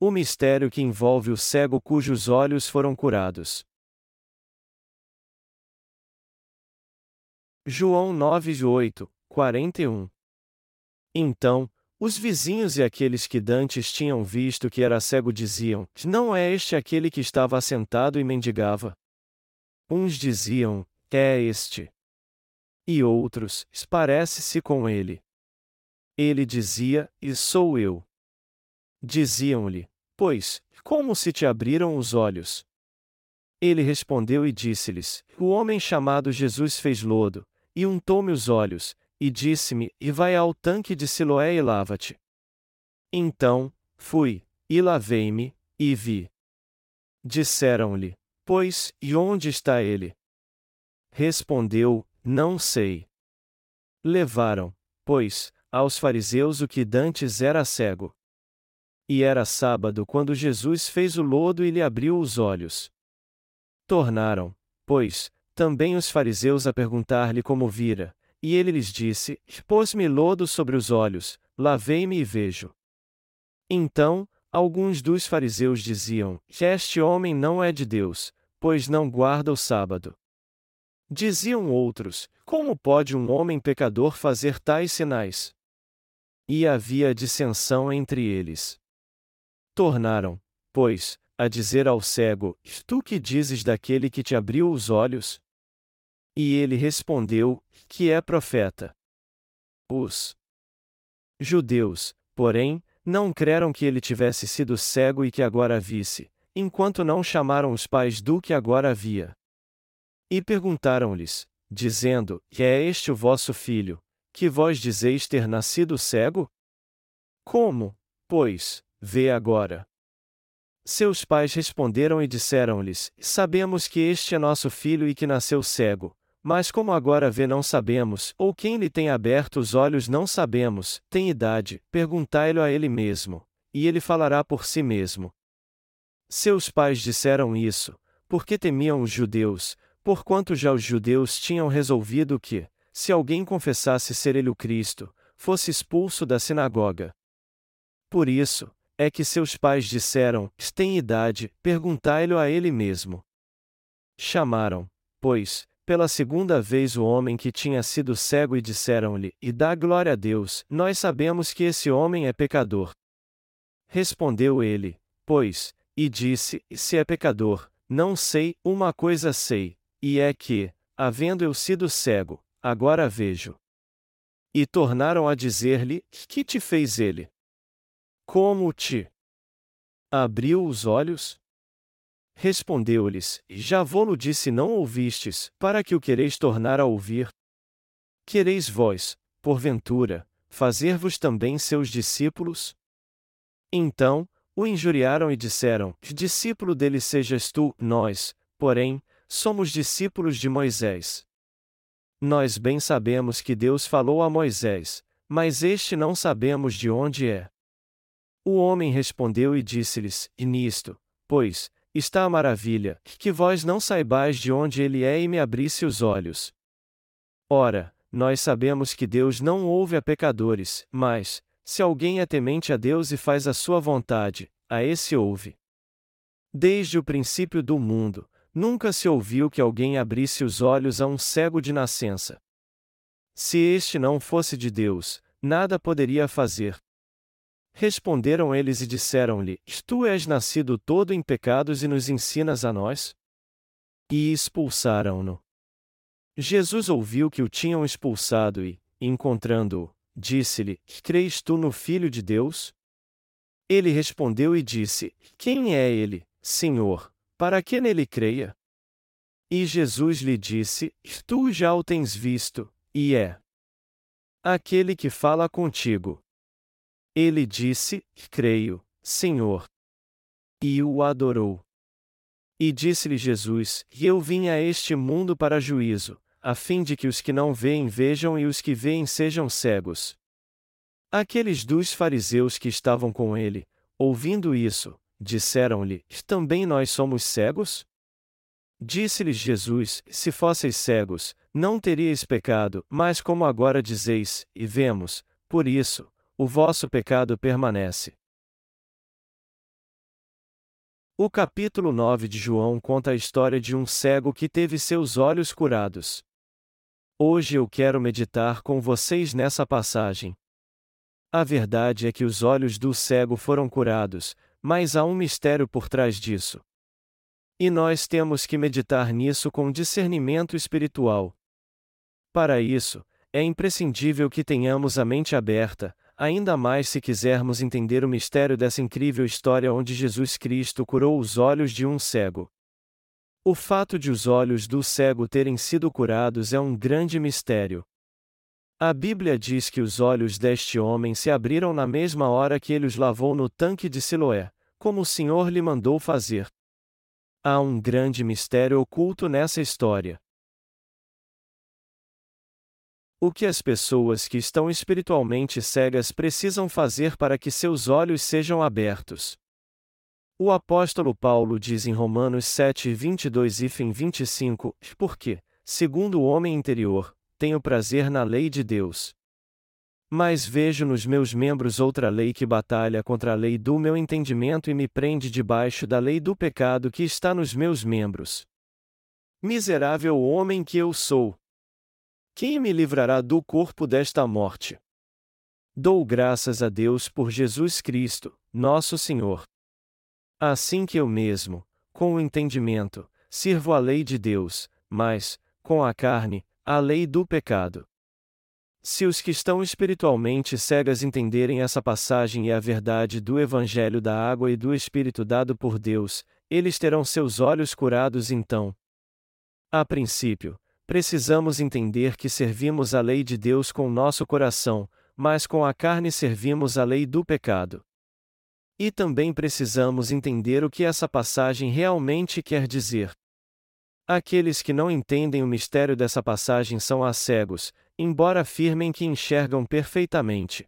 o mistério que envolve o cego cujos olhos foram curados. João 9, 8, 41 Então, os vizinhos e aqueles que dantes tinham visto que era cego diziam: Não é este aquele que estava assentado e mendigava? Uns diziam: É este. E outros: Parece-se com ele. Ele dizia: E sou eu. Diziam-lhe: Pois, como se te abriram os olhos? Ele respondeu e disse-lhes: O homem chamado Jesus fez lodo, e untou-me os olhos, e disse-me: E vai ao tanque de Siloé e lava-te. Então, fui, e lavei-me, e vi. Disseram-lhe: Pois, e onde está ele? Respondeu: Não sei. Levaram, pois, aos fariseus o que dantes era cego. E era sábado quando Jesus fez o lodo e lhe abriu os olhos. Tornaram, pois, também os fariseus a perguntar-lhe como vira, e ele lhes disse: Pôs-me lodo sobre os olhos, lavei-me e vejo. Então, alguns dos fariseus diziam: Este homem não é de Deus, pois não guarda o sábado. Diziam outros: Como pode um homem pecador fazer tais sinais? E havia dissensão entre eles. Tornaram, pois, a dizer ao cego: Tu que dizes daquele que te abriu os olhos? E ele respondeu: Que é profeta. Os judeus, porém, não creram que ele tivesse sido cego e que agora visse, enquanto não chamaram os pais do que agora havia. E perguntaram-lhes, dizendo: É este o vosso filho, que vós dizeis ter nascido cego? Como, pois, vê agora? Seus pais responderam e disseram-lhes: Sabemos que este é nosso filho e que nasceu cego, mas como agora vê não sabemos, ou quem lhe tem aberto os olhos não sabemos, tem idade, perguntai-lo a ele mesmo, e ele falará por si mesmo. Seus pais disseram isso, porque temiam os judeus, porquanto já os judeus tinham resolvido que, se alguém confessasse ser ele o Cristo, fosse expulso da sinagoga. Por isso, é que seus pais disseram: Tem idade, perguntai-lo a ele mesmo. Chamaram, pois, pela segunda vez o homem que tinha sido cego e disseram-lhe: E dá glória a Deus, nós sabemos que esse homem é pecador. Respondeu ele, pois, e disse: Se é pecador, não sei, uma coisa sei, e é que, havendo eu sido cego, agora vejo. E tornaram a dizer-lhe: Que te fez ele? Como te abriu os olhos? Respondeu-lhes: Já vou-lo disse não ouvistes, para que o quereis tornar a ouvir? Quereis vós, porventura, fazer-vos também seus discípulos? Então, o injuriaram e disseram: Discípulo dele sejas tu, nós, porém, somos discípulos de Moisés. Nós bem sabemos que Deus falou a Moisés, mas este não sabemos de onde é. O homem respondeu e disse-lhes: E nisto, pois, está a maravilha, que vós não saibais de onde ele é e me abrisse os olhos. Ora, nós sabemos que Deus não ouve a pecadores, mas, se alguém é temente a Deus e faz a sua vontade, a esse ouve. Desde o princípio do mundo, nunca se ouviu que alguém abrisse os olhos a um cego de nascença. Se este não fosse de Deus, nada poderia fazer. Responderam eles e disseram-lhe: Tu és nascido todo em pecados e nos ensinas a nós? E expulsaram-no. Jesus ouviu que o tinham expulsado e, encontrando-o, disse-lhe: Crês tu no Filho de Deus? Ele respondeu e disse: Quem é ele, Senhor, para que nele creia? E Jesus lhe disse: Tu já o tens visto, e é aquele que fala contigo. Ele disse: Creio, Senhor. E o adorou. E disse-lhe Jesus: Eu vim a este mundo para juízo, a fim de que os que não veem vejam e os que veem sejam cegos. Aqueles dos fariseus que estavam com ele, ouvindo isso, disseram-lhe: Também nós somos cegos? Disse-lhes Jesus: Se fosseis cegos, não teríeis pecado, mas como agora dizeis, e vemos, por isso, o vosso pecado permanece. O capítulo 9 de João conta a história de um cego que teve seus olhos curados. Hoje eu quero meditar com vocês nessa passagem. A verdade é que os olhos do cego foram curados, mas há um mistério por trás disso. E nós temos que meditar nisso com discernimento espiritual. Para isso, é imprescindível que tenhamos a mente aberta, ainda mais se quisermos entender o mistério dessa incrível história onde Jesus Cristo curou os olhos de um cego. O fato de os olhos do cego terem sido curados é um grande mistério. A Bíblia diz que os olhos deste homem se abriram na mesma hora que ele os lavou no tanque de Siloé, como o Senhor lhe mandou fazer. Há um grande mistério oculto nessa história. O que as pessoas que estão espiritualmente cegas precisam fazer para que seus olhos sejam abertos? O apóstolo Paulo diz em Romanos 7, 22 e fim 25: Porque, segundo o homem interior, tenho prazer na lei de Deus. Mas vejo nos meus membros outra lei que batalha contra a lei do meu entendimento e me prende debaixo da lei do pecado que está nos meus membros. Miserável homem que eu sou! Quem me livrará do corpo desta morte? Dou graças a Deus por Jesus Cristo, nosso Senhor. Assim que eu mesmo, com o entendimento, sirvo a lei de Deus, mas, com a carne, a lei do pecado. Se os que estão espiritualmente cegas entenderem essa passagem e a verdade do Evangelho da água e do Espírito dado por Deus, eles terão seus olhos curados então. A princípio, Precisamos entender que servimos a lei de Deus com nosso coração, mas com a carne servimos a lei do pecado. E também precisamos entender o que essa passagem realmente quer dizer. Aqueles que não entendem o mistério dessa passagem são a cegos, embora afirmem que enxergam perfeitamente.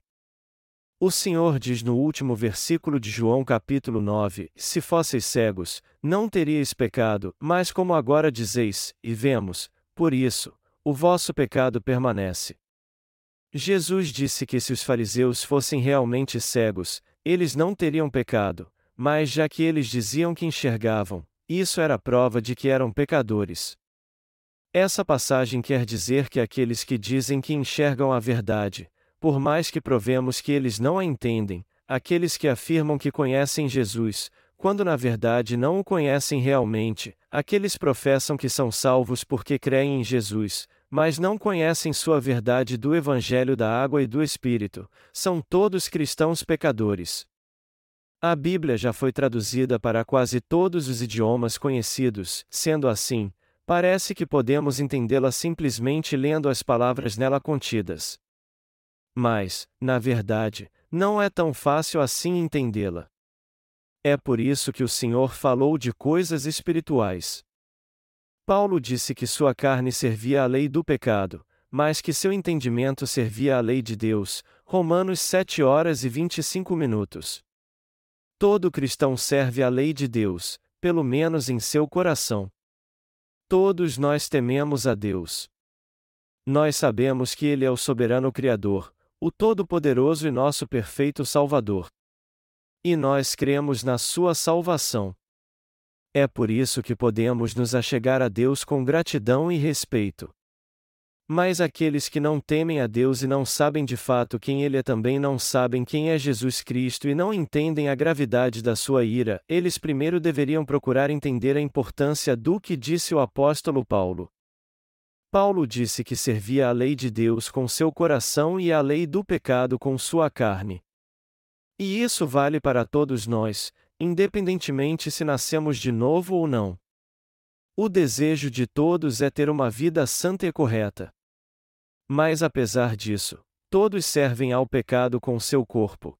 O Senhor diz no último versículo de João capítulo 9: Se fosseis cegos, não teríeis pecado, mas como agora dizeis, e vemos, por isso, o vosso pecado permanece. Jesus disse que se os fariseus fossem realmente cegos, eles não teriam pecado, mas já que eles diziam que enxergavam, isso era prova de que eram pecadores. Essa passagem quer dizer que aqueles que dizem que enxergam a verdade, por mais que provemos que eles não a entendem, aqueles que afirmam que conhecem Jesus, quando na verdade não o conhecem realmente, aqueles professam que são salvos porque creem em Jesus, mas não conhecem sua verdade do Evangelho da Água e do Espírito, são todos cristãos pecadores. A Bíblia já foi traduzida para quase todos os idiomas conhecidos, sendo assim, parece que podemos entendê-la simplesmente lendo as palavras nela contidas. Mas, na verdade, não é tão fácil assim entendê-la. É por isso que o Senhor falou de coisas espirituais. Paulo disse que sua carne servia à lei do pecado, mas que seu entendimento servia à lei de Deus. Romanos 7 horas e 25 minutos. Todo cristão serve à lei de Deus, pelo menos em seu coração. Todos nós tememos a Deus. Nós sabemos que Ele é o soberano Criador, o Todo-Poderoso e nosso perfeito Salvador. E nós cremos na sua salvação. É por isso que podemos nos achegar a Deus com gratidão e respeito. Mas aqueles que não temem a Deus e não sabem de fato quem Ele é também não sabem quem é Jesus Cristo e não entendem a gravidade da sua ira, eles primeiro deveriam procurar entender a importância do que disse o apóstolo Paulo. Paulo disse que servia a lei de Deus com seu coração e a lei do pecado com sua carne. E isso vale para todos nós, independentemente se nascemos de novo ou não. O desejo de todos é ter uma vida santa e correta. Mas apesar disso, todos servem ao pecado com seu corpo.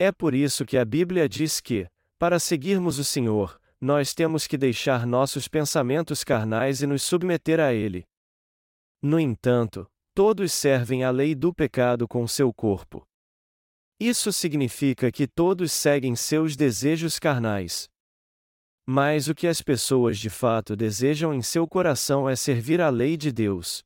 É por isso que a Bíblia diz que, para seguirmos o Senhor, nós temos que deixar nossos pensamentos carnais e nos submeter a Ele. No entanto, todos servem à lei do pecado com seu corpo. Isso significa que todos seguem seus desejos carnais. Mas o que as pessoas de fato desejam em seu coração é servir a lei de Deus.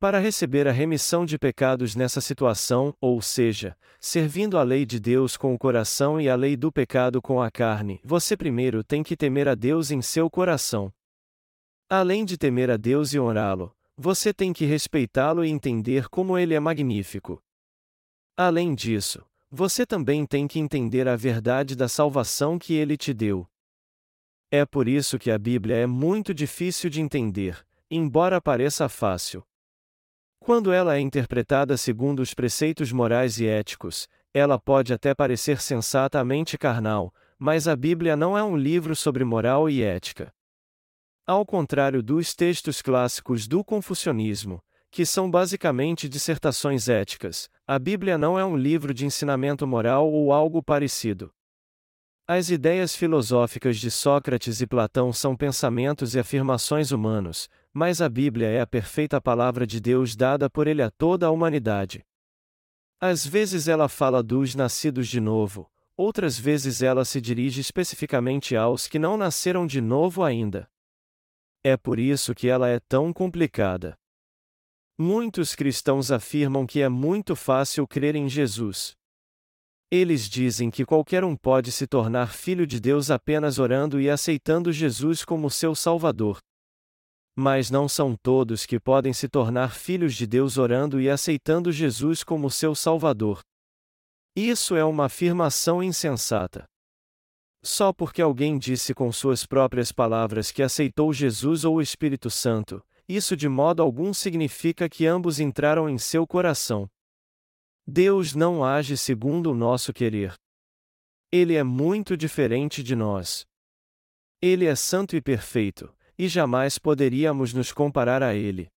Para receber a remissão de pecados nessa situação, ou seja, servindo a lei de Deus com o coração e a lei do pecado com a carne, você primeiro tem que temer a Deus em seu coração. Além de temer a Deus e honrá-lo, você tem que respeitá-lo e entender como ele é magnífico. Além disso, você também tem que entender a verdade da salvação que ele te deu. É por isso que a Bíblia é muito difícil de entender, embora pareça fácil. Quando ela é interpretada segundo os preceitos morais e éticos, ela pode até parecer sensatamente carnal, mas a Bíblia não é um livro sobre moral e ética. Ao contrário dos textos clássicos do confucionismo, que são basicamente dissertações éticas, a Bíblia não é um livro de ensinamento moral ou algo parecido. As ideias filosóficas de Sócrates e Platão são pensamentos e afirmações humanos, mas a Bíblia é a perfeita palavra de Deus dada por ele a toda a humanidade. Às vezes ela fala dos nascidos de novo, outras vezes ela se dirige especificamente aos que não nasceram de novo ainda. É por isso que ela é tão complicada. Muitos cristãos afirmam que é muito fácil crer em Jesus. Eles dizem que qualquer um pode se tornar filho de Deus apenas orando e aceitando Jesus como seu Salvador. Mas não são todos que podem se tornar filhos de Deus orando e aceitando Jesus como seu Salvador. Isso é uma afirmação insensata. Só porque alguém disse com suas próprias palavras que aceitou Jesus ou o Espírito Santo, isso de modo algum significa que ambos entraram em seu coração. Deus não age segundo o nosso querer. Ele é muito diferente de nós. Ele é santo e perfeito, e jamais poderíamos nos comparar a ele.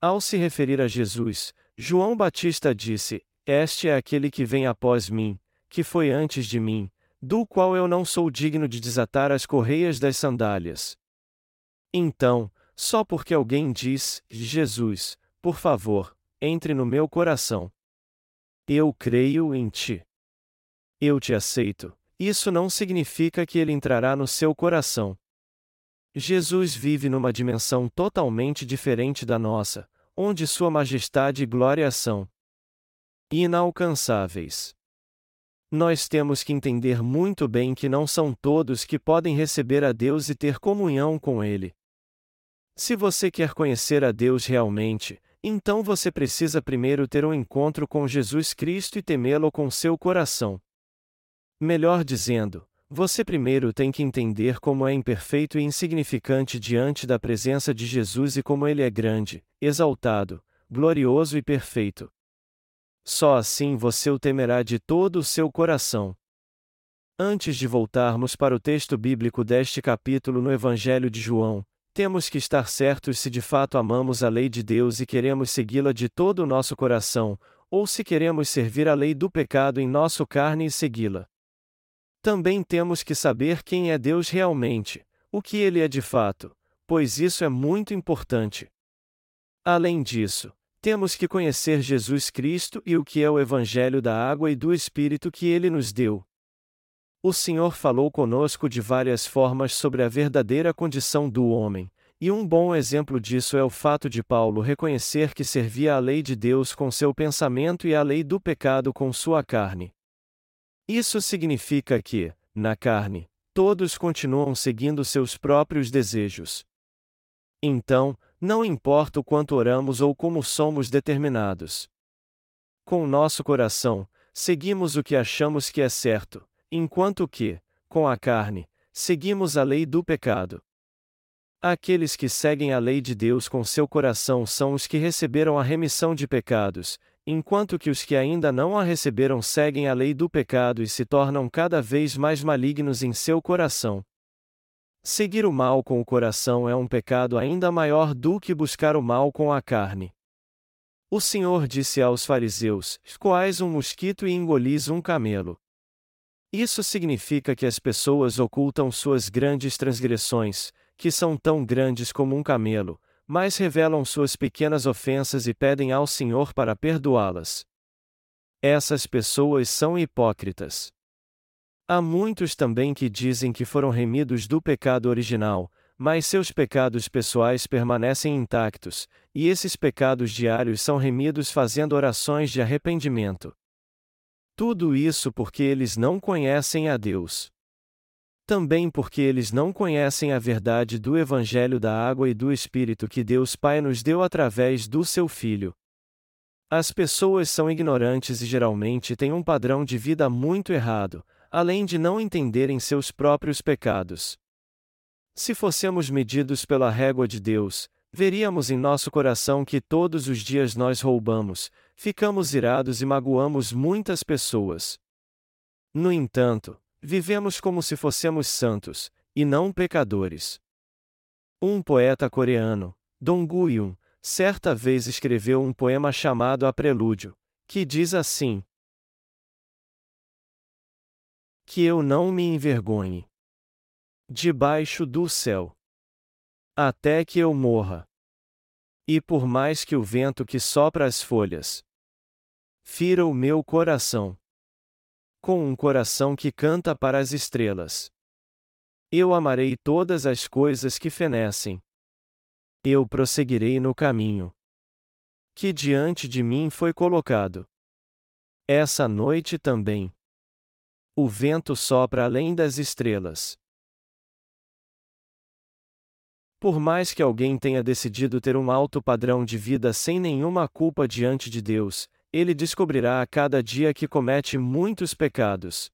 Ao se referir a Jesus, João Batista disse: Este é aquele que vem após mim, que foi antes de mim, do qual eu não sou digno de desatar as correias das sandálias. Então, só porque alguém diz, Jesus, por favor, entre no meu coração. Eu creio em ti. Eu te aceito. Isso não significa que ele entrará no seu coração. Jesus vive numa dimensão totalmente diferente da nossa, onde Sua majestade e glória são inalcançáveis. Nós temos que entender muito bem que não são todos que podem receber a Deus e ter comunhão com Ele. Se você quer conhecer a Deus realmente, então você precisa primeiro ter um encontro com Jesus Cristo e temê-lo com seu coração. Melhor dizendo, você primeiro tem que entender como é imperfeito e insignificante diante da presença de Jesus e como ele é grande, exaltado, glorioso e perfeito. Só assim você o temerá de todo o seu coração. Antes de voltarmos para o texto bíblico deste capítulo no Evangelho de João, temos que estar certos se de fato amamos a lei de Deus e queremos segui-la de todo o nosso coração, ou se queremos servir a lei do pecado em nosso carne e segui-la. Também temos que saber quem é Deus realmente, o que ele é de fato, pois isso é muito importante. Além disso, temos que conhecer Jesus Cristo e o que é o Evangelho da água e do Espírito que ele nos deu. O Senhor falou conosco de várias formas sobre a verdadeira condição do homem, e um bom exemplo disso é o fato de Paulo reconhecer que servia a lei de Deus com seu pensamento e a lei do pecado com sua carne. Isso significa que, na carne, todos continuam seguindo seus próprios desejos. Então, não importa o quanto oramos ou como somos determinados. Com nosso coração, seguimos o que achamos que é certo, enquanto que, com a carne, seguimos a lei do pecado. Aqueles que seguem a lei de Deus com seu coração são os que receberam a remissão de pecados, enquanto que os que ainda não a receberam seguem a lei do pecado e se tornam cada vez mais malignos em seu coração. Seguir o mal com o coração é um pecado ainda maior do que buscar o mal com a carne. O Senhor disse aos fariseus: Coais um mosquito e engolis um camelo. Isso significa que as pessoas ocultam suas grandes transgressões, que são tão grandes como um camelo, mas revelam suas pequenas ofensas e pedem ao Senhor para perdoá-las. Essas pessoas são hipócritas. Há muitos também que dizem que foram remidos do pecado original, mas seus pecados pessoais permanecem intactos, e esses pecados diários são remidos fazendo orações de arrependimento. Tudo isso porque eles não conhecem a Deus. Também porque eles não conhecem a verdade do Evangelho da água e do Espírito que Deus Pai nos deu através do seu Filho. As pessoas são ignorantes e geralmente têm um padrão de vida muito errado, além de não entenderem seus próprios pecados. Se fossemos medidos pela régua de Deus, veríamos em nosso coração que todos os dias nós roubamos, ficamos irados e magoamos muitas pessoas. No entanto, vivemos como se fossemos santos, e não pecadores. Um poeta coreano, Dong Guyun, certa vez escreveu um poema chamado A Prelúdio, que diz assim: Que eu não me envergonhe debaixo do céu. Até que eu morra. E por mais que o vento que sopra as folhas fira o meu coração, com um coração que canta para as estrelas, eu amarei todas as coisas que fenecem. Eu prosseguirei no caminho que diante de mim foi colocado. Essa noite também. O vento sopra além das estrelas. Por mais que alguém tenha decidido ter um alto padrão de vida sem nenhuma culpa diante de Deus, ele descobrirá a cada dia que comete muitos pecados.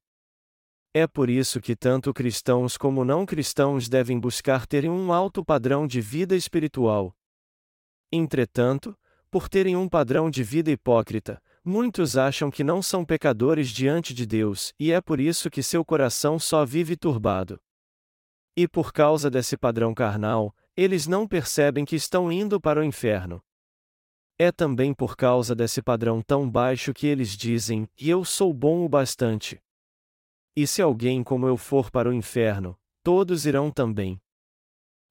É por isso que tanto cristãos como não cristãos devem buscar terem um alto padrão de vida espiritual. Entretanto, por terem um padrão de vida hipócrita, muitos acham que não são pecadores diante de Deus, e é por isso que seu coração só vive turbado. E por causa desse padrão carnal, eles não percebem que estão indo para o inferno. É também por causa desse padrão tão baixo que eles dizem: eu sou bom o bastante. E se alguém como eu for para o inferno, todos irão também.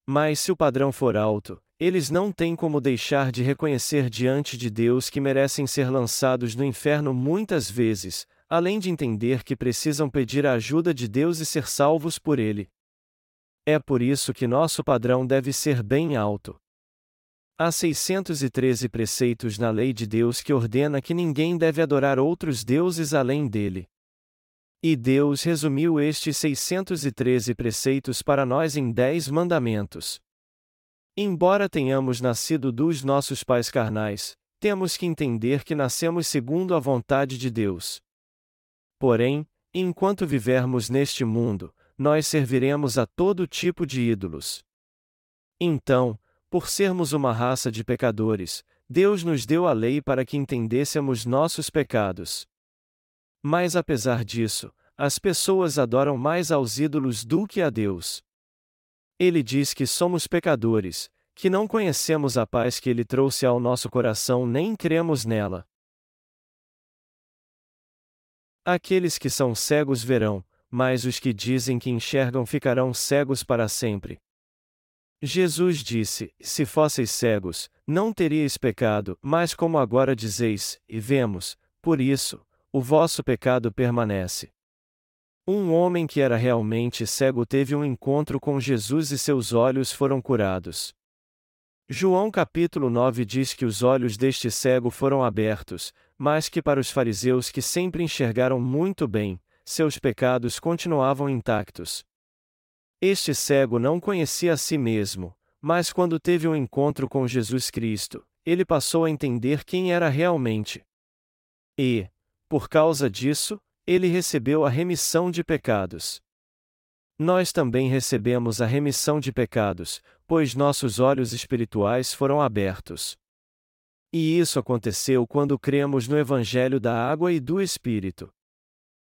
Mas se o padrão for alto, eles não têm como deixar de reconhecer diante de Deus que merecem ser lançados no inferno muitas vezes, além de entender que precisam pedir a ajuda de Deus e ser salvos por Ele. É por isso que nosso padrão deve ser bem alto. Há 613 preceitos na lei de Deus que ordena que ninguém deve adorar outros deuses além dele. E Deus resumiu estes 613 preceitos para nós em dez mandamentos. Embora tenhamos nascido dos nossos pais carnais, temos que entender que nascemos segundo a vontade de Deus. Porém, enquanto vivermos neste mundo, nós serviremos a todo tipo de ídolos. Então, por sermos uma raça de pecadores, Deus nos deu a lei para que entendêssemos nossos pecados. Mas apesar disso, as pessoas adoram mais aos ídolos do que a Deus. Ele diz que somos pecadores, que não conhecemos a paz que ele trouxe ao nosso coração nem cremos nela. Aqueles que são cegos verão, mas os que dizem que enxergam ficarão cegos para sempre. Jesus disse: Se fosseis cegos, não teríeis pecado, mas como agora dizeis, e vemos, por isso, o vosso pecado permanece. Um homem que era realmente cego teve um encontro com Jesus e seus olhos foram curados. João capítulo 9 diz que os olhos deste cego foram abertos, mas que para os fariseus que sempre enxergaram muito bem, seus pecados continuavam intactos. Este cego não conhecia a si mesmo, mas quando teve um encontro com Jesus Cristo, ele passou a entender quem era realmente. E, por causa disso, ele recebeu a remissão de pecados. Nós também recebemos a remissão de pecados, pois nossos olhos espirituais foram abertos. E isso aconteceu quando cremos no Evangelho da Água e do Espírito.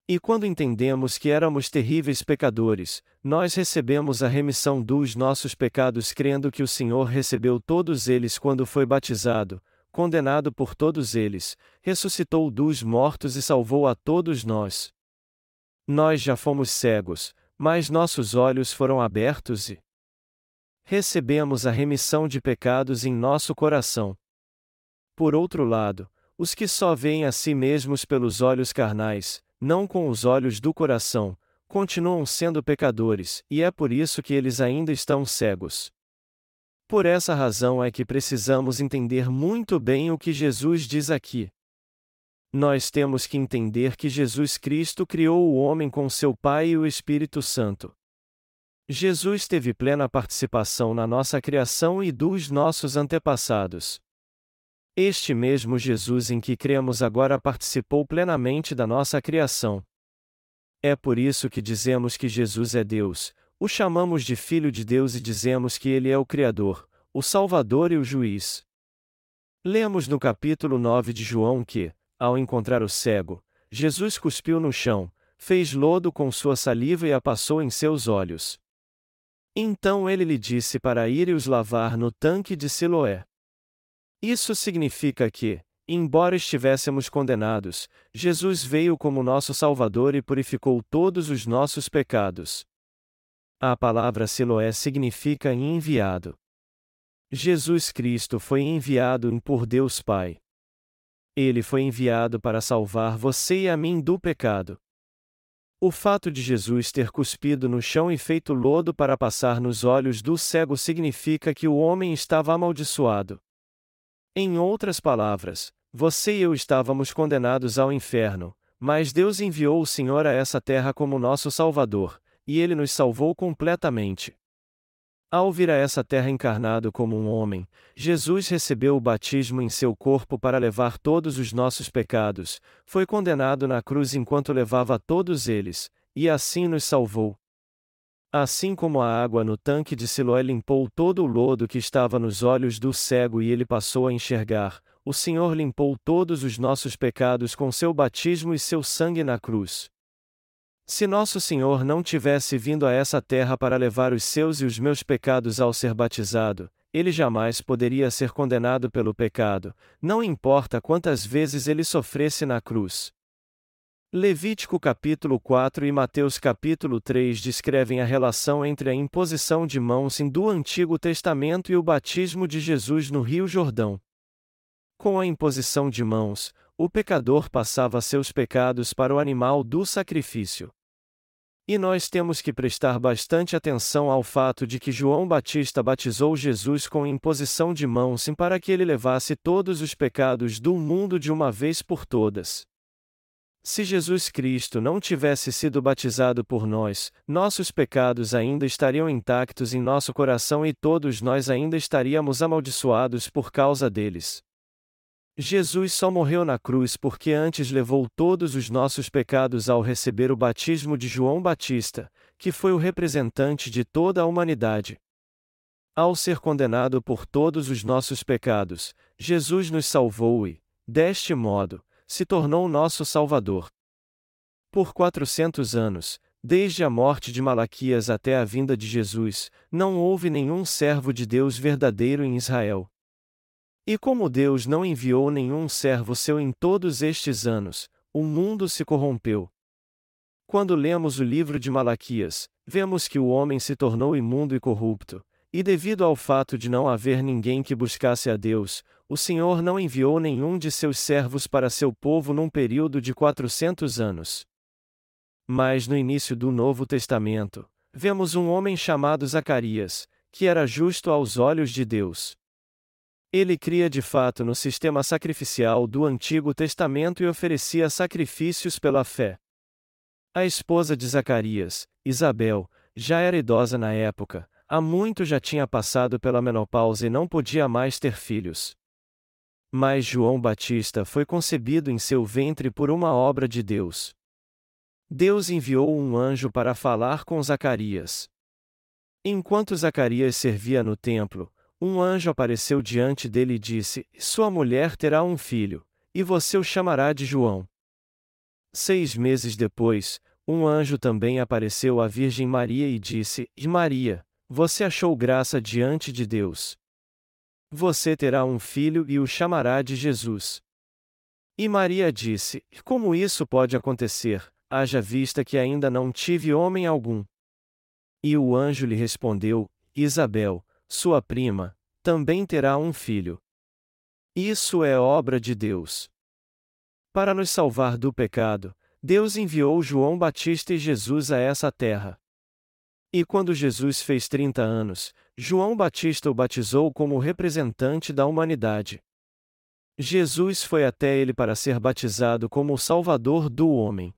E quando entendemos que éramos terríveis pecadores, nós recebemos a remissão dos nossos pecados crendo que o Senhor recebeu todos eles quando foi batizado, condenado por todos eles, ressuscitou dos mortos e salvou a todos nós. Nós já fomos cegos, mas nossos olhos foram abertos e recebemos a remissão de pecados em nosso coração. Por outro lado, os que só veem a si mesmos pelos olhos carnais, não com os olhos do coração, continuam sendo pecadores, e é por isso que eles ainda estão cegos. Por essa razão é que precisamos entender muito bem o que Jesus diz aqui. Nós temos que entender que Jesus Cristo criou o homem com seu Pai e o Espírito Santo. Jesus teve plena participação na nossa criação e dos nossos antepassados. Este mesmo Jesus em que cremos agora participou plenamente da nossa criação. É por isso que dizemos que Jesus é Deus, o chamamos de Filho de Deus e dizemos que Ele é o Criador, o Salvador e o Juiz. Lemos no capítulo 9 de João que, ao encontrar o cego, Jesus cuspiu no chão, fez lodo com sua saliva e a passou em seus olhos. Então ele lhe disse para ir e os lavar no tanque de Siloé. Isso significa que, embora estivéssemos condenados, Jesus veio como nosso Salvador e purificou todos os nossos pecados. A palavra Siloé significa enviado. Jesus Cristo foi enviado por Deus Pai. Ele foi enviado para salvar você e a mim do pecado. O fato de Jesus ter cuspido no chão e feito lodo para passar nos olhos do cego significa que o homem estava amaldiçoado. Em outras palavras, você e eu estávamos condenados ao inferno, mas Deus enviou o Senhor a essa terra como nosso Salvador, e ele nos salvou completamente. Ao vir a essa terra encarnado como um homem, Jesus recebeu o batismo em seu corpo para levar todos os nossos pecados, foi condenado na cruz enquanto levava todos eles, e assim nos salvou. Assim como a água no tanque de Siloé limpou todo o lodo que estava nos olhos do cego e ele passou a enxergar, o Senhor limpou todos os nossos pecados com seu batismo e seu sangue na cruz. Se nosso Senhor não tivesse vindo a essa terra para levar os seus e os meus pecados ao ser batizado, ele jamais poderia ser condenado pelo pecado, não importa quantas vezes ele sofresse na cruz. Levítico capítulo 4 e Mateus capítulo 3 descrevem a relação entre a imposição de mãos do Antigo Testamento e o batismo de Jesus no Rio Jordão. Com a imposição de mãos, o pecador passava seus pecados para o animal do sacrifício. E nós temos que prestar bastante atenção ao fato de que João Batista batizou Jesus com imposição de mãos para que ele levasse todos os pecados do mundo de uma vez por todas. Se Jesus Cristo não tivesse sido batizado por nós, nossos pecados ainda estariam intactos em nosso coração e todos nós ainda estaríamos amaldiçoados por causa deles. Jesus só morreu na cruz porque antes levou todos os nossos pecados ao receber o batismo de João Batista, que foi o representante de toda a humanidade. Ao ser condenado por todos os nossos pecados, Jesus nos salvou e, deste modo, se tornou nosso Salvador. Por 400 anos, desde a morte de Malaquias até a vinda de Jesus, não houve nenhum servo de Deus verdadeiro em Israel. E como Deus não enviou nenhum servo seu em todos estes anos, o mundo se corrompeu. Quando lemos o livro de Malaquias, vemos que o homem se tornou imundo e corrupto, e devido ao fato de não haver ninguém que buscasse a Deus, o Senhor não enviou nenhum de seus servos para seu povo num período de 400 anos. Mas no início do Novo Testamento, vemos um homem chamado Zacarias, que era justo aos olhos de Deus. Ele cria de fato no sistema sacrificial do Antigo Testamento e oferecia sacrifícios pela fé. A esposa de Zacarias, Isabel, já era idosa na época, há muito já tinha passado pela menopausa e não podia mais ter filhos. Mas João Batista foi concebido em seu ventre por uma obra de Deus. Deus enviou um anjo para falar com Zacarias. Enquanto Zacarias servia no templo, um anjo apareceu diante dele e disse: Sua mulher terá um filho, e você o chamará de João. Seis meses depois, um anjo também apareceu à Virgem Maria e disse: Maria, você achou graça diante de Deus. Você terá um filho e o chamará de Jesus. E Maria disse: Como isso pode acontecer, haja vista que ainda não tive homem algum? E o anjo lhe respondeu: Isabel, sua prima, também terá um filho. Isso é obra de Deus. Para nos salvar do pecado, Deus enviou João Batista e Jesus a essa terra. E quando Jesus fez 30 anos, João Batista o batizou como representante da humanidade. Jesus foi até ele para ser batizado como o Salvador do homem.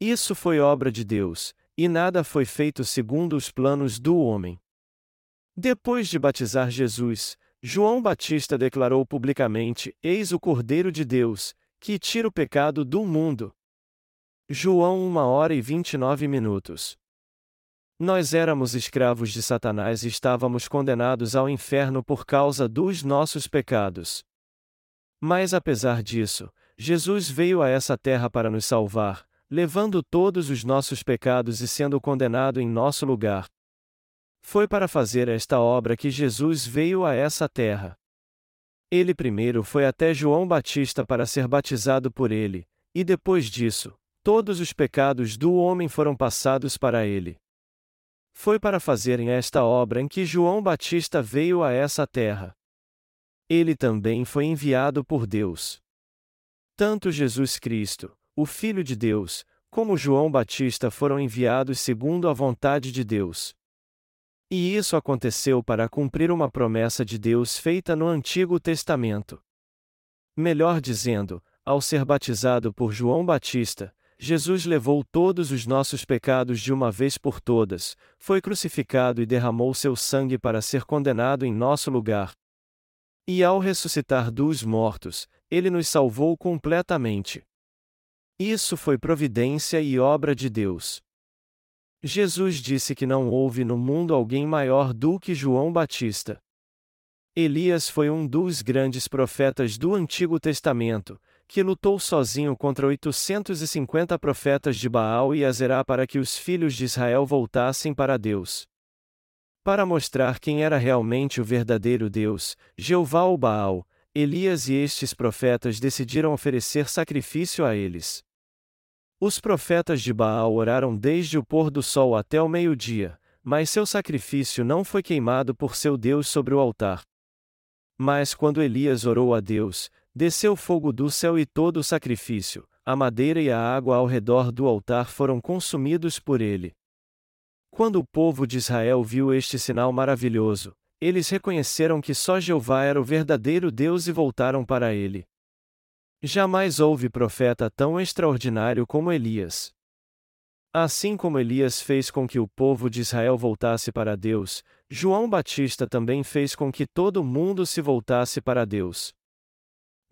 Isso foi obra de Deus, e nada foi feito segundo os planos do homem. Depois de batizar Jesus, João Batista declarou publicamente: Eis o Cordeiro de Deus, que tira o pecado do mundo. João 1 hora e 29 minutos. Nós éramos escravos de Satanás e estávamos condenados ao inferno por causa dos nossos pecados. Mas apesar disso, Jesus veio a essa terra para nos salvar, levando todos os nossos pecados e sendo condenado em nosso lugar. Foi para fazer esta obra que Jesus veio a essa terra. Ele primeiro foi até João Batista para ser batizado por ele, e depois disso, todos os pecados do homem foram passados para ele. Foi para fazerem esta obra em que João Batista veio a essa terra. Ele também foi enviado por Deus. Tanto Jesus Cristo, o Filho de Deus, como João Batista foram enviados segundo a vontade de Deus. E isso aconteceu para cumprir uma promessa de Deus feita no Antigo Testamento. Melhor dizendo, ao ser batizado por João Batista, Jesus levou todos os nossos pecados de uma vez por todas, foi crucificado e derramou seu sangue para ser condenado em nosso lugar, e ao ressuscitar dos mortos, ele nos salvou completamente. Isso foi providência e obra de Deus. Jesus disse que não houve no mundo alguém maior do que João Batista. Elias foi um dos grandes profetas do Antigo Testamento, que lutou sozinho contra 850 profetas de Baal e Azerá para que os filhos de Israel voltassem para Deus. Para mostrar quem era realmente o verdadeiro Deus, Jeová ou Baal, Elias e estes profetas decidiram oferecer sacrifício a eles. Os profetas de Baal oraram desde o pôr do sol até o meio-dia, mas seu sacrifício não foi queimado por seu Deus sobre o altar. Mas quando Elias orou a Deus, desceu fogo do céu e todo o sacrifício, a madeira e a água ao redor do altar foram consumidos por ele. Quando o povo de Israel viu este sinal maravilhoso, eles reconheceram que só Jeová era o verdadeiro Deus e voltaram para ele. Jamais houve profeta tão extraordinário como Elias. Assim como Elias fez com que o povo de Israel voltasse para Deus, João Batista também fez com que todo mundo se voltasse para Deus.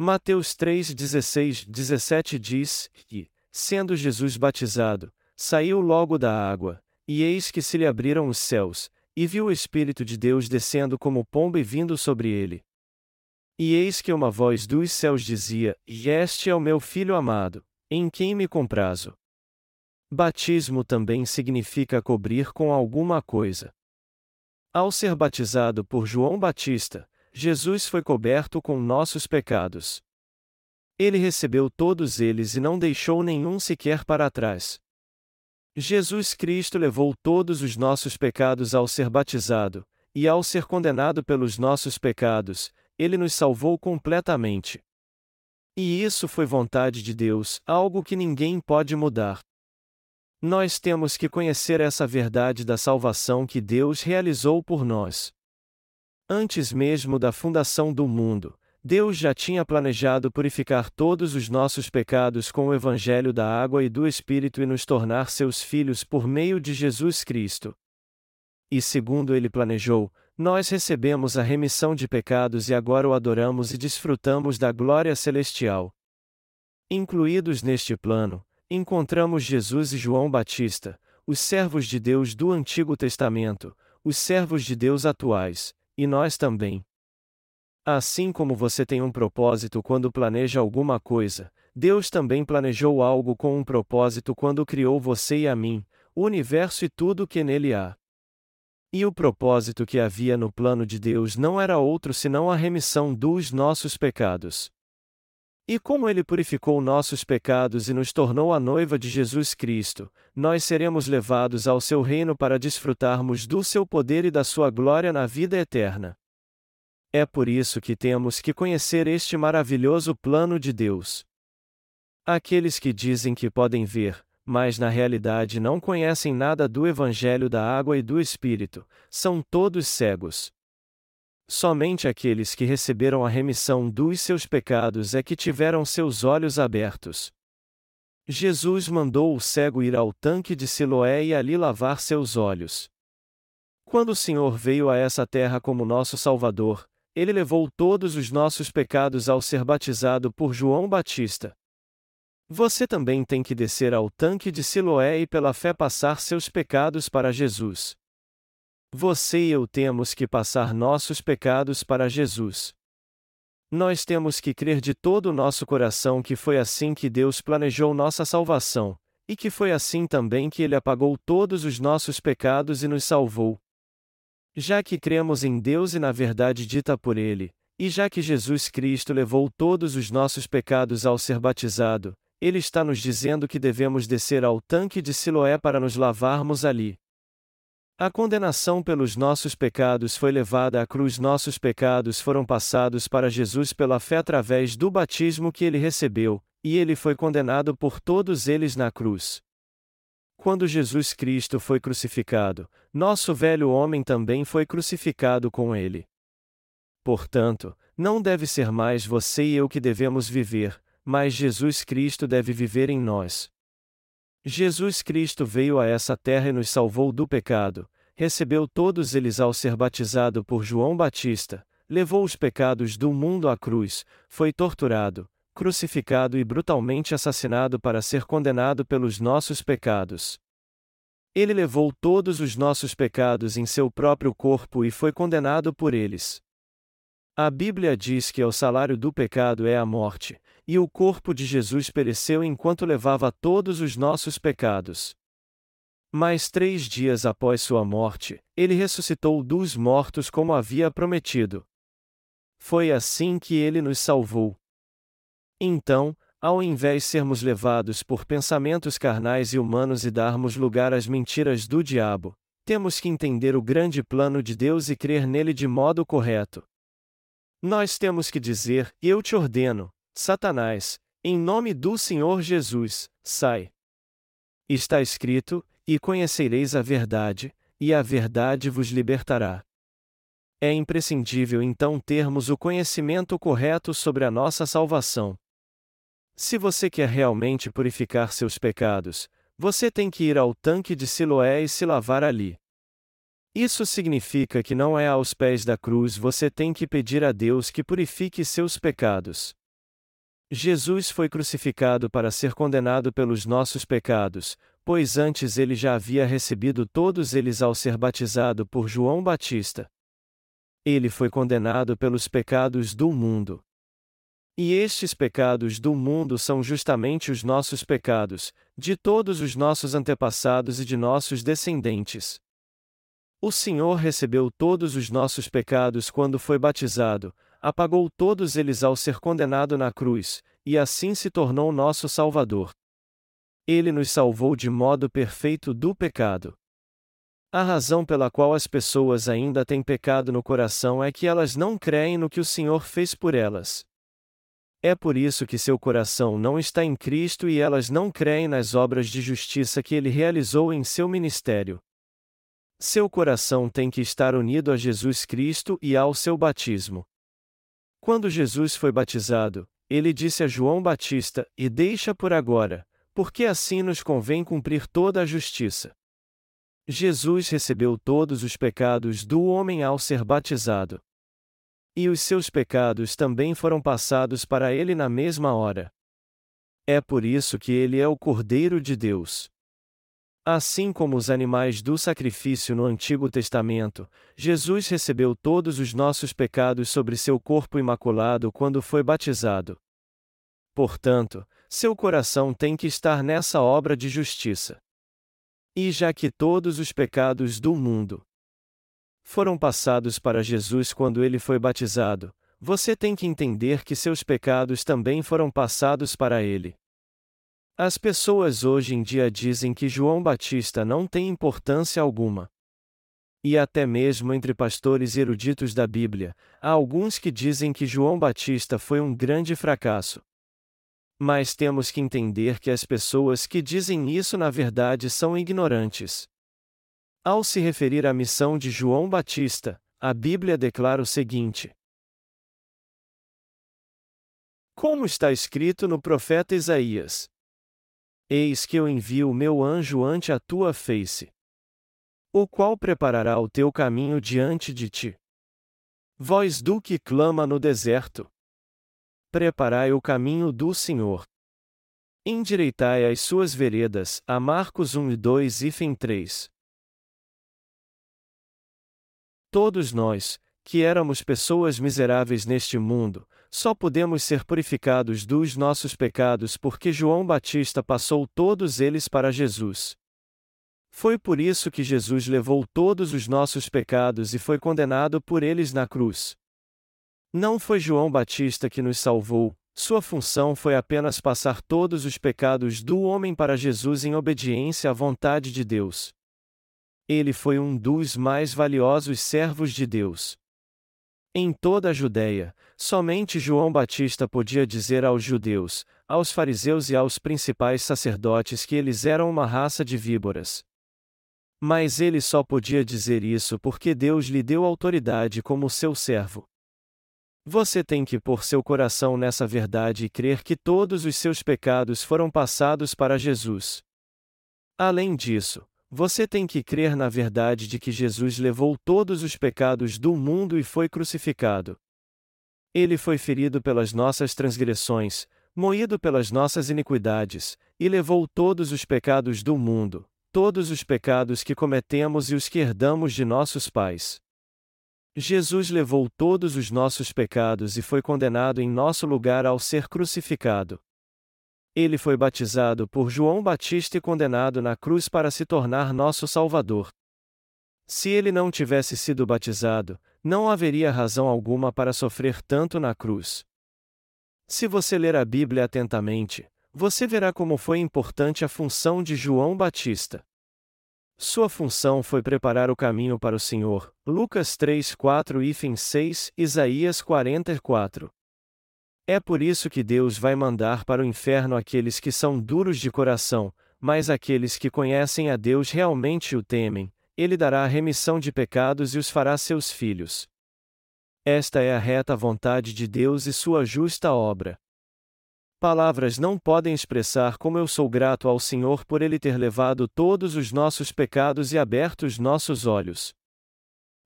Mateus 3, 16, 17 diz: E, sendo Jesus batizado, saiu logo da água, e eis que se lhe abriram os céus, e viu o Espírito de Deus descendo como pomba e vindo sobre ele. E eis que uma voz dos céus dizia: E este é o meu filho amado, em quem me comprazo. Batismo também significa cobrir com alguma coisa. Ao ser batizado por João Batista, Jesus foi coberto com nossos pecados. Ele recebeu todos eles e não deixou nenhum sequer para trás. Jesus Cristo levou todos os nossos pecados ao ser batizado, e ao ser condenado pelos nossos pecados, ele nos salvou completamente. E isso foi vontade de Deus, algo que ninguém pode mudar. Nós temos que conhecer essa verdade da salvação que Deus realizou por nós. Antes mesmo da fundação do mundo, Deus já tinha planejado purificar todos os nossos pecados com o Evangelho da água e do Espírito e nos tornar seus filhos por meio de Jesus Cristo. E segundo ele planejou, nós recebemos a remissão de pecados e agora o adoramos e desfrutamos da glória celestial. Incluídos neste plano, encontramos Jesus e João Batista, os servos de Deus do Antigo Testamento, os servos de Deus atuais, e nós também. Assim como você tem um propósito quando planeja alguma coisa, Deus também planejou algo com um propósito quando criou você e a mim, o universo e tudo que nele há. E o propósito que havia no plano de Deus não era outro senão a remissão dos nossos pecados. E como ele purificou nossos pecados e nos tornou a noiva de Jesus Cristo, nós seremos levados ao seu reino para desfrutarmos do seu poder e da sua glória na vida eterna. É por isso que temos que conhecer este maravilhoso plano de Deus. Aqueles que dizem que podem ver, mas na realidade não conhecem nada do Evangelho da água e do Espírito, são todos cegos. Somente aqueles que receberam a remissão dos seus pecados é que tiveram seus olhos abertos. Jesus mandou o cego ir ao tanque de Siloé e ali lavar seus olhos. Quando o Senhor veio a essa terra como nosso Salvador, ele levou todos os nossos pecados ao ser batizado por João Batista. Você também tem que descer ao tanque de Siloé e pela fé passar seus pecados para Jesus. Você e eu temos que passar nossos pecados para Jesus. Nós temos que crer de todo o nosso coração que foi assim que Deus planejou nossa salvação, e que foi assim também que Ele apagou todos os nossos pecados e nos salvou. Já que cremos em Deus e na verdade dita por Ele, e já que Jesus Cristo levou todos os nossos pecados ao ser batizado, Ele está nos dizendo que devemos descer ao tanque de Siloé para nos lavarmos ali. A condenação pelos nossos pecados foi levada à cruz, nossos pecados foram passados para Jesus pela fé através do batismo que ele recebeu, e ele foi condenado por todos eles na cruz. Quando Jesus Cristo foi crucificado, nosso velho homem também foi crucificado com ele. Portanto, não deve ser mais você e eu que devemos viver, mas Jesus Cristo deve viver em nós. Jesus Cristo veio a essa terra e nos salvou do pecado, recebeu todos eles ao ser batizado por João Batista, levou os pecados do mundo à cruz, foi torturado, crucificado e brutalmente assassinado para ser condenado pelos nossos pecados. Ele levou todos os nossos pecados em seu próprio corpo e foi condenado por eles. A Bíblia diz que o salário do pecado é a morte, e o corpo de Jesus pereceu enquanto levava todos os nossos pecados. Mas três dias após sua morte, ele ressuscitou dos mortos como havia prometido. Foi assim que ele nos salvou. Então, ao invés de sermos levados por pensamentos carnais e humanos e darmos lugar às mentiras do diabo, temos que entender o grande plano de Deus e crer nele de modo correto. Nós temos que dizer: Eu te ordeno, Satanás, em nome do Senhor Jesus, sai. Está escrito: E conhecereis a verdade, e a verdade vos libertará. É imprescindível então termos o conhecimento correto sobre a nossa salvação. Se você quer realmente purificar seus pecados, você tem que ir ao tanque de Siloé e se lavar ali. Isso significa que não é aos pés da cruz você tem que pedir a Deus que purifique seus pecados. Jesus foi crucificado para ser condenado pelos nossos pecados, pois antes ele já havia recebido todos eles ao ser batizado por João Batista. Ele foi condenado pelos pecados do mundo. E estes pecados do mundo são justamente os nossos pecados, de todos os nossos antepassados e de nossos descendentes. O Senhor recebeu todos os nossos pecados quando foi batizado, apagou todos eles ao ser condenado na cruz, e assim se tornou nosso Salvador. Ele nos salvou de modo perfeito do pecado. A razão pela qual as pessoas ainda têm pecado no coração é que elas não creem no que o Senhor fez por elas. É por isso que seu coração não está em Cristo e elas não creem nas obras de justiça que ele realizou em seu ministério. Seu coração tem que estar unido a Jesus Cristo e ao seu batismo. Quando Jesus foi batizado, ele disse a João Batista: E deixa por agora, porque assim nos convém cumprir toda a justiça. Jesus recebeu todos os pecados do homem ao ser batizado. E os seus pecados também foram passados para ele na mesma hora. É por isso que ele é o Cordeiro de Deus. Assim como os animais do sacrifício no Antigo Testamento, Jesus recebeu todos os nossos pecados sobre seu corpo imaculado quando foi batizado. Portanto, seu coração tem que estar nessa obra de justiça. E já que todos os pecados do mundo, foram passados para Jesus quando ele foi batizado, você tem que entender que seus pecados também foram passados para ele. As pessoas hoje em dia dizem que João Batista não tem importância alguma. E até mesmo entre pastores eruditos da Bíblia, há alguns que dizem que João Batista foi um grande fracasso. Mas temos que entender que as pessoas que dizem isso na verdade são ignorantes. Ao se referir à missão de João Batista, a Bíblia declara o seguinte: Como está escrito no profeta Isaías: Eis que eu envio o meu anjo ante a tua face, o qual preparará o teu caminho diante de ti. Voz do que clama no deserto: Preparai o caminho do Senhor. Endireitai as suas veredas. A Marcos 1 e 2 e Fim 3. Todos nós, que éramos pessoas miseráveis neste mundo, só podemos ser purificados dos nossos pecados porque João Batista passou todos eles para Jesus. Foi por isso que Jesus levou todos os nossos pecados e foi condenado por eles na cruz. Não foi João Batista que nos salvou, sua função foi apenas passar todos os pecados do homem para Jesus em obediência à vontade de Deus. Ele foi um dos mais valiosos servos de Deus. Em toda a Judéia, somente João Batista podia dizer aos judeus, aos fariseus e aos principais sacerdotes que eles eram uma raça de víboras. Mas ele só podia dizer isso porque Deus lhe deu autoridade como seu servo. Você tem que pôr seu coração nessa verdade e crer que todos os seus pecados foram passados para Jesus. Além disso, você tem que crer na verdade de que Jesus levou todos os pecados do mundo e foi crucificado. Ele foi ferido pelas nossas transgressões, moído pelas nossas iniquidades, e levou todos os pecados do mundo, todos os pecados que cometemos e os que herdamos de nossos pais. Jesus levou todos os nossos pecados e foi condenado em nosso lugar ao ser crucificado. Ele foi batizado por João Batista e condenado na cruz para se tornar nosso Salvador. Se ele não tivesse sido batizado, não haveria razão alguma para sofrer tanto na cruz. Se você ler a Bíblia atentamente, você verá como foi importante a função de João Batista. Sua função foi preparar o caminho para o Senhor. Lucas 3, 4 e 6, Isaías 44. É por isso que Deus vai mandar para o inferno aqueles que são duros de coração, mas aqueles que conhecem a Deus realmente o temem, ele dará a remissão de pecados e os fará seus filhos. Esta é a reta vontade de Deus e sua justa obra. Palavras não podem expressar como eu sou grato ao Senhor por Ele ter levado todos os nossos pecados e aberto os nossos olhos.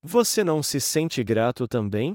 Você não se sente grato também?